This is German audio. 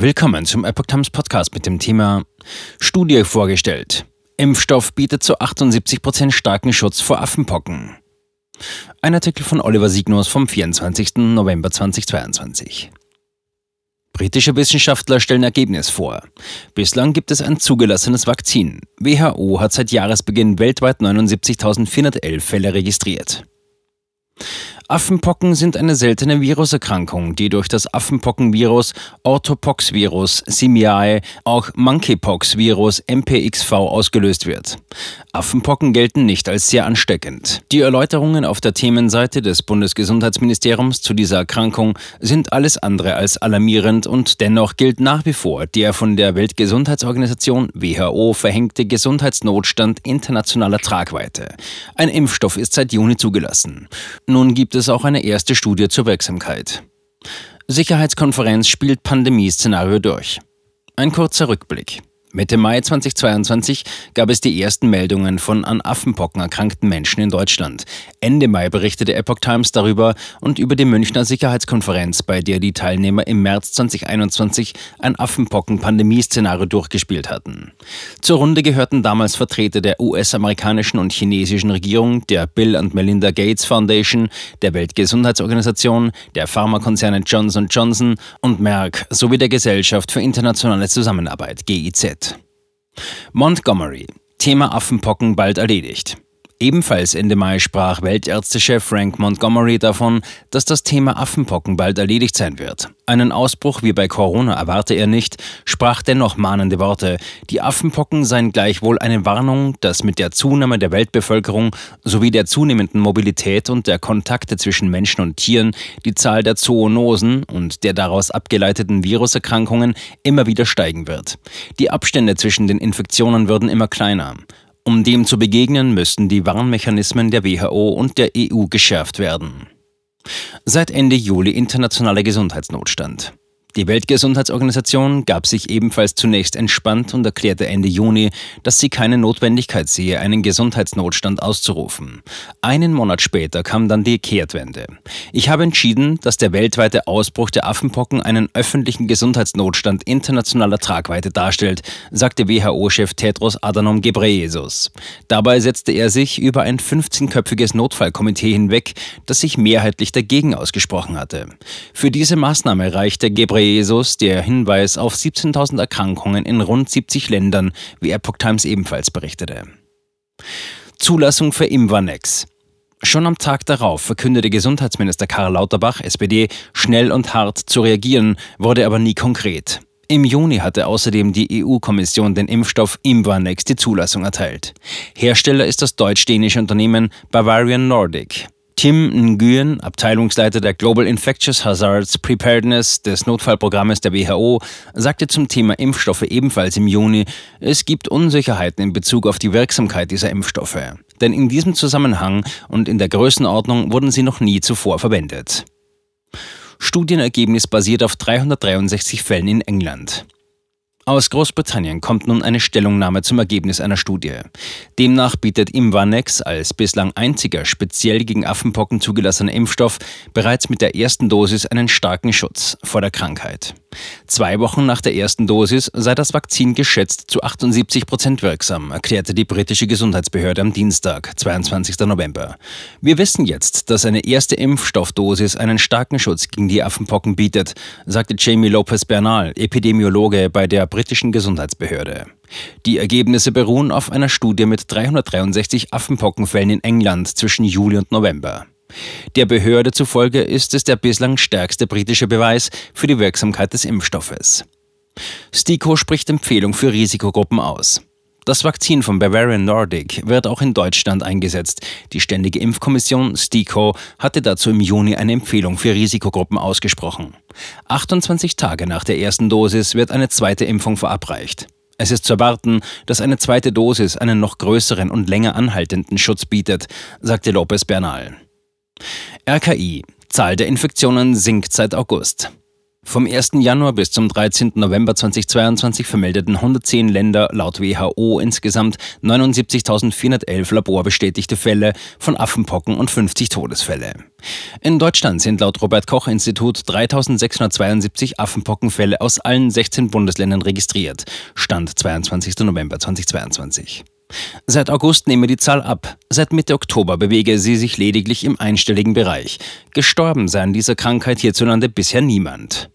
Willkommen zum Epoch Times Podcast mit dem Thema Studie vorgestellt. Impfstoff bietet zu 78 Prozent starken Schutz vor Affenpocken. Ein Artikel von Oliver Signus vom 24. November 2022. Britische Wissenschaftler stellen Ergebnis vor. Bislang gibt es ein zugelassenes Vakzin. WHO hat seit Jahresbeginn weltweit 79.411 Fälle registriert. Affenpocken sind eine seltene Viruserkrankung, die durch das Affenpockenvirus Orthopoxvirus simiae, auch Monkeypox-Virus MPXV ausgelöst wird. Affenpocken gelten nicht als sehr ansteckend. Die Erläuterungen auf der Themenseite des Bundesgesundheitsministeriums zu dieser Erkrankung sind alles andere als alarmierend und dennoch gilt nach wie vor der von der Weltgesundheitsorganisation WHO verhängte Gesundheitsnotstand internationaler Tragweite. Ein Impfstoff ist seit Juni zugelassen. Nun gibt es auch eine erste Studie zur Wirksamkeit. Sicherheitskonferenz spielt Pandemieszenario durch. Ein kurzer Rückblick. Mitte Mai 2022 gab es die ersten Meldungen von an Affenpocken erkrankten Menschen in Deutschland. Ende Mai berichtete Epoch Times darüber und über die Münchner Sicherheitskonferenz, bei der die Teilnehmer im März 2021 ein Affenpocken-Pandemieszenario durchgespielt hatten. Zur Runde gehörten damals Vertreter der US-amerikanischen und chinesischen Regierung, der Bill und Melinda Gates Foundation, der Weltgesundheitsorganisation, der Pharmakonzerne Johnson Johnson und Merck sowie der Gesellschaft für internationale Zusammenarbeit GIZ. Montgomery. Thema Affenpocken bald erledigt. Ebenfalls Ende Mai sprach Weltärztechef Frank Montgomery davon, dass das Thema Affenpocken bald erledigt sein wird. Einen Ausbruch wie bei Corona erwarte er nicht, sprach dennoch mahnende Worte. Die Affenpocken seien gleichwohl eine Warnung, dass mit der Zunahme der Weltbevölkerung sowie der zunehmenden Mobilität und der Kontakte zwischen Menschen und Tieren die Zahl der Zoonosen und der daraus abgeleiteten Viruserkrankungen immer wieder steigen wird. Die Abstände zwischen den Infektionen würden immer kleiner. Um dem zu begegnen, müssten die Warnmechanismen der WHO und der EU geschärft werden. Seit Ende Juli internationaler Gesundheitsnotstand. Die Weltgesundheitsorganisation gab sich ebenfalls zunächst entspannt und erklärte Ende Juni, dass sie keine Notwendigkeit sehe, einen Gesundheitsnotstand auszurufen. Einen Monat später kam dann die Kehrtwende. Ich habe entschieden, dass der weltweite Ausbruch der Affenpocken einen öffentlichen Gesundheitsnotstand internationaler Tragweite darstellt, sagte WHO-Chef Tedros Adhanom Ghebreyesus. Dabei setzte er sich über ein 15-köpfiges Notfallkomitee hinweg, das sich mehrheitlich dagegen ausgesprochen hatte. Für diese Maßnahme reichte Ghebreyesus Jesus der Hinweis auf 17.000 Erkrankungen in rund 70 Ländern, wie Epoch Times ebenfalls berichtete. Zulassung für Imvanex. Schon am Tag darauf verkündete Gesundheitsminister Karl Lauterbach, SPD, schnell und hart zu reagieren, wurde aber nie konkret. Im Juni hatte außerdem die EU-Kommission den Impfstoff Imvanex die Zulassung erteilt. Hersteller ist das deutsch-dänische Unternehmen Bavarian Nordic. Tim Nguyen, Abteilungsleiter der Global Infectious Hazards Preparedness des Notfallprogrammes der WHO, sagte zum Thema Impfstoffe ebenfalls im Juni, es gibt Unsicherheiten in Bezug auf die Wirksamkeit dieser Impfstoffe. Denn in diesem Zusammenhang und in der Größenordnung wurden sie noch nie zuvor verwendet. Studienergebnis basiert auf 363 Fällen in England. Aus Großbritannien kommt nun eine Stellungnahme zum Ergebnis einer Studie. Demnach bietet Imvanex als bislang einziger speziell gegen Affenpocken zugelassener Impfstoff bereits mit der ersten Dosis einen starken Schutz vor der Krankheit. Zwei Wochen nach der ersten Dosis sei das Vakzin geschätzt zu 78 Prozent wirksam, erklärte die britische Gesundheitsbehörde am Dienstag, 22. November. Wir wissen jetzt, dass eine erste Impfstoffdosis einen starken Schutz gegen die Affenpocken bietet, sagte Jamie Lopez Bernal, Epidemiologe bei der britischen Gesundheitsbehörde. Die Ergebnisse beruhen auf einer Studie mit 363 Affenpockenfällen in England zwischen Juli und November. Der Behörde zufolge ist es der bislang stärkste britische Beweis für die Wirksamkeit des Impfstoffes. STIKO spricht Empfehlung für Risikogruppen aus. Das Vakzin von Bavarian Nordic wird auch in Deutschland eingesetzt. Die Ständige Impfkommission STIKO hatte dazu im Juni eine Empfehlung für Risikogruppen ausgesprochen. 28 Tage nach der ersten Dosis wird eine zweite Impfung verabreicht. Es ist zu erwarten, dass eine zweite Dosis einen noch größeren und länger anhaltenden Schutz bietet, sagte Lopez Bernal. RKI. Zahl der Infektionen sinkt seit August. Vom 1. Januar bis zum 13. November 2022 vermeldeten 110 Länder laut WHO insgesamt 79.411 laborbestätigte Fälle von Affenpocken und 50 Todesfälle. In Deutschland sind laut Robert Koch Institut 3.672 Affenpockenfälle aus allen 16 Bundesländern registriert. Stand 22. November 2022. Seit August nehme die Zahl ab. Seit Mitte Oktober bewege sie sich lediglich im einstelligen Bereich. Gestorben sei an dieser Krankheit hierzulande bisher niemand.